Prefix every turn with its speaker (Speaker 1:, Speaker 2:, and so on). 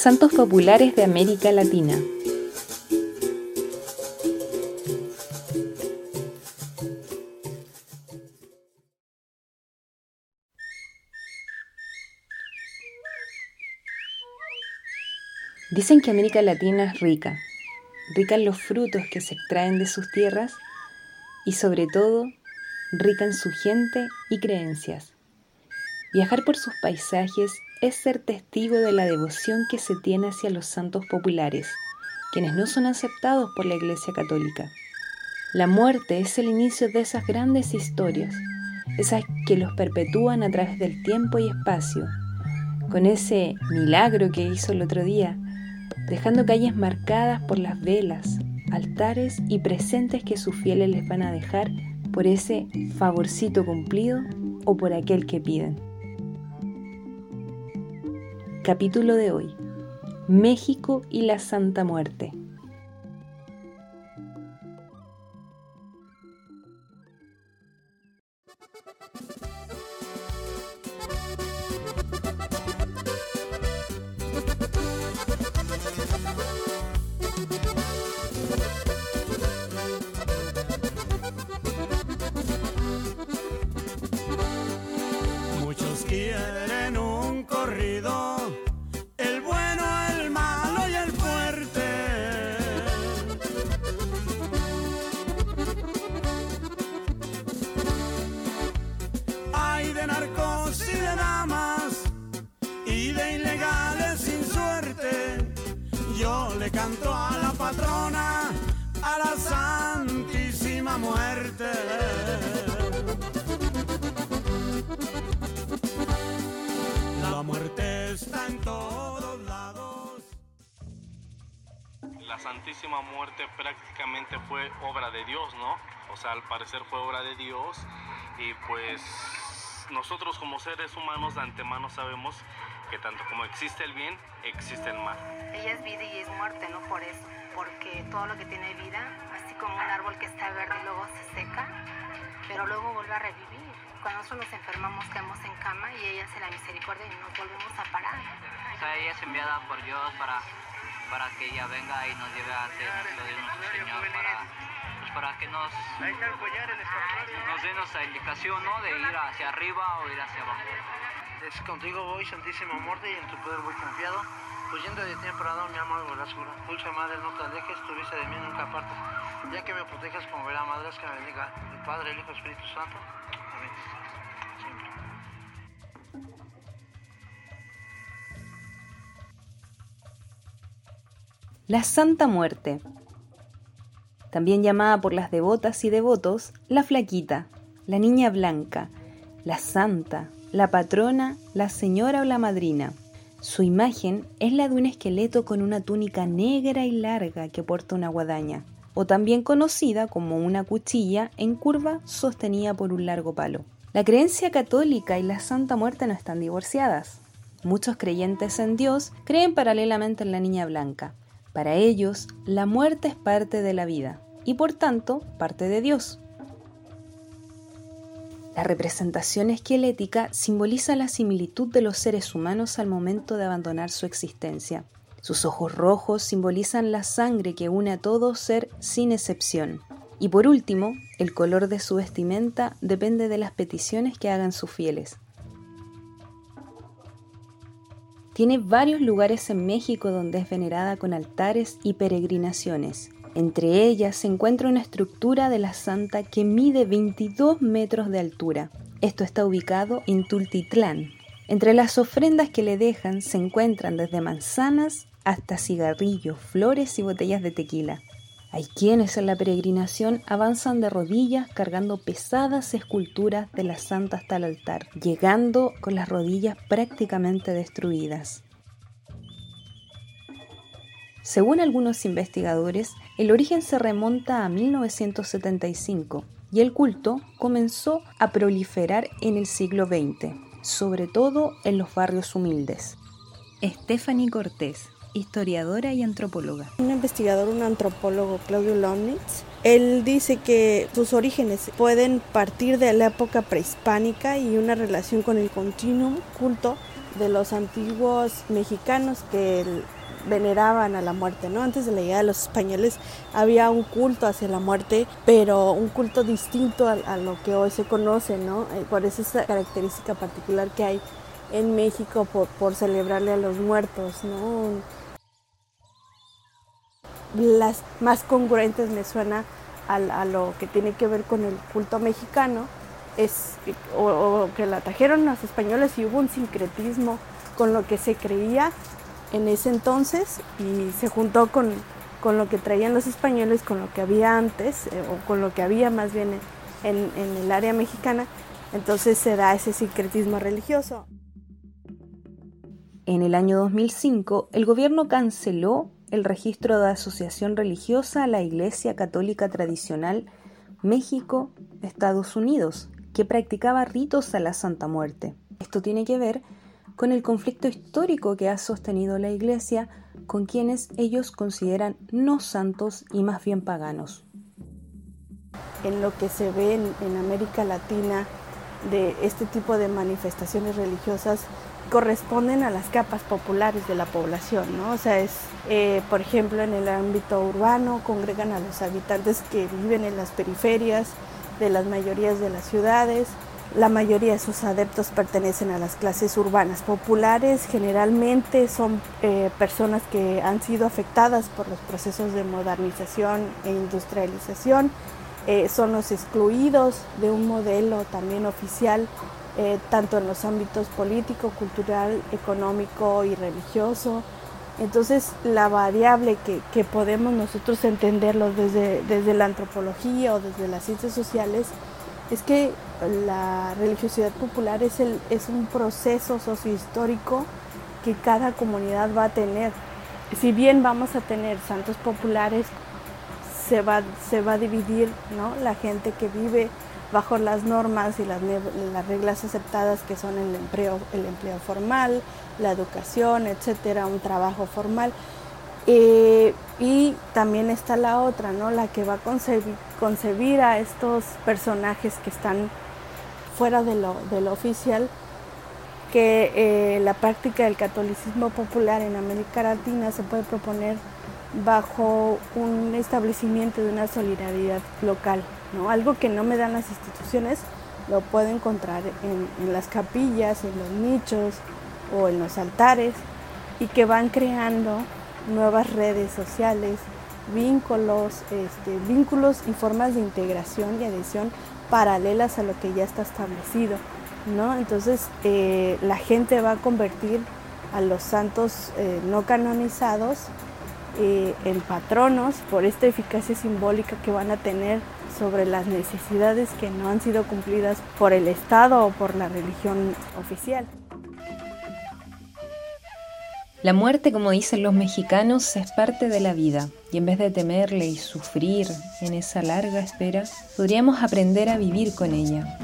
Speaker 1: Santos populares de América Latina. Dicen que América Latina es rica, rica en los frutos que se extraen de sus tierras y sobre todo rica en su gente y creencias. Viajar por sus paisajes es ser testigo de la devoción que se tiene hacia los santos populares, quienes no son aceptados por la Iglesia Católica. La muerte es el inicio de esas grandes historias, esas que los perpetúan a través del tiempo y espacio, con ese milagro que hizo el otro día, dejando calles marcadas por las velas, altares y presentes que sus fieles les van a dejar por ese favorcito cumplido o por aquel que piden. Capítulo de hoy. México y la Santa Muerte.
Speaker 2: Canto a la patrona, a la Santísima Muerte. La muerte está en todos lados.
Speaker 3: La Santísima Muerte prácticamente fue obra de Dios, ¿no? O sea, al parecer fue obra de Dios y pues nosotros como seres humanos de antemano sabemos que tanto como existe el bien, existe el mal.
Speaker 4: Ella es vida y es muerte, no por eso, porque todo lo que tiene vida, así como un árbol que está verde y luego se seca, pero luego vuelve a revivir. Cuando nosotros nos enfermamos, caemos en cama y ella hace la misericordia y nos volvemos a parar.
Speaker 5: O sea, ella es enviada por Dios para, para que ella venga y nos lleve ante lo de nuestro Señor para, pues para que nos, nos dé nuestra indicación ¿no? de ir hacia arriba o ir hacia abajo.
Speaker 6: Es contigo voy, Santísima Muerte, y en tu poder voy confiado. Huyendo de ti, emperador, mi alma la segura. Dulce Madre, no te alejes, tu vista de mí nunca apartes. Ya que me protejas como verá madre, es que me bendiga el Padre, el Hijo, el Espíritu Santo. Amén. Siempre.
Speaker 1: La Santa Muerte, también llamada por las devotas y devotos la Flaquita, la Niña Blanca, la Santa, la patrona, la señora o la madrina. Su imagen es la de un esqueleto con una túnica negra y larga que porta una guadaña, o también conocida como una cuchilla en curva sostenida por un largo palo. La creencia católica y la Santa Muerte no están divorciadas. Muchos creyentes en Dios creen paralelamente en la Niña Blanca. Para ellos, la muerte es parte de la vida y por tanto parte de Dios. La representación esquelética simboliza la similitud de los seres humanos al momento de abandonar su existencia. Sus ojos rojos simbolizan la sangre que une a todo ser sin excepción. Y por último, el color de su vestimenta depende de las peticiones que hagan sus fieles. Tiene varios lugares en México donde es venerada con altares y peregrinaciones. Entre ellas se encuentra una estructura de la santa que mide 22 metros de altura. Esto está ubicado en Tultitlán. Entre las ofrendas que le dejan se encuentran desde manzanas hasta cigarrillos, flores y botellas de tequila. Hay quienes en la peregrinación avanzan de rodillas cargando pesadas esculturas de la santa hasta el altar, llegando con las rodillas prácticamente destruidas. Según algunos investigadores, el origen se remonta a 1975 y el culto comenzó a proliferar en el siglo XX, sobre todo en los barrios humildes. Stephanie Cortés, historiadora y antropóloga.
Speaker 7: Un investigador, un antropólogo, Claudio Lomnitz, él dice que sus orígenes pueden partir de la época prehispánica y una relación con el continuum culto de los antiguos mexicanos que veneraban a la muerte, ¿no? Antes de la llegada de los españoles había un culto hacia la muerte, pero un culto distinto a, lo que hoy se conoce, ¿no? Eh, por esa característica particular que hay en México por, por celebrarle a los muertos, ¿no? Las más congruentes me suena a, lo que tiene que ver con el culto mexicano, es o, que la trajeron los españoles y hubo un sincretismo con lo que se creía en ese entonces y se juntó con, con lo que traían los españoles, con lo que había antes, eh, o con lo que había más bien en, en el área mexicana, entonces se da ese sincretismo religioso.
Speaker 1: En el año 2005, el gobierno canceló el registro de asociación religiosa a la Iglesia Católica Tradicional México-Estados Unidos, que practicaba ritos a la Santa Muerte. Esto tiene que ver con el conflicto histórico que ha sostenido la Iglesia con quienes ellos consideran no santos y más bien paganos.
Speaker 7: En lo que se ve en, en América Latina de este tipo de manifestaciones religiosas corresponden a las capas populares de la población, ¿no? O sea, es, eh, por ejemplo, en el ámbito urbano congregan a los habitantes que viven en las periferias de las mayorías de las ciudades. La mayoría de sus adeptos pertenecen a las clases urbanas populares, generalmente son eh, personas que han sido afectadas por los procesos de modernización e industrialización, eh, son los excluidos de un modelo también oficial eh, tanto en los ámbitos político, cultural, económico y religioso. Entonces, la variable que, podemos nosotros entenderlo desde, desde la antropología o desde las ciencias sociales es que la religiosidad popular es, es un proceso sociohistórico que cada comunidad va a tener. Si bien vamos a tener santos populares, se va, se va a dividir ¿no? la gente que vive bajo las normas y las, reglas aceptadas que son el empleo, el empleo formal, la educación, etcétera, un trabajo formal. Eh, y también está la otra, ¿no? La que va a concebir, a estos personajes que están fuera de lo, de lo oficial, que eh, la práctica del catolicismo popular en América Latina se puede proponer bajo un establecimiento de una solidaridad local. Algo que no me dan las instituciones lo puedo encontrar en, las capillas, en los nichos o en los altares y que van creando nuevas redes sociales, vínculos, este, vínculos y formas de integración y adhesión paralelas a lo que ya está establecido. ¿no? Entonces eh, la gente va a convertir a los santos eh, no canonizados eh, en patronos por esta eficacia simbólica que van a tener sobre las necesidades que no han sido cumplidas por el Estado o por la religión oficial.
Speaker 1: La muerte, como dicen los mexicanos, es parte de la vida y en vez de temerle y sufrir en esa larga espera, podríamos aprender a vivir con ella,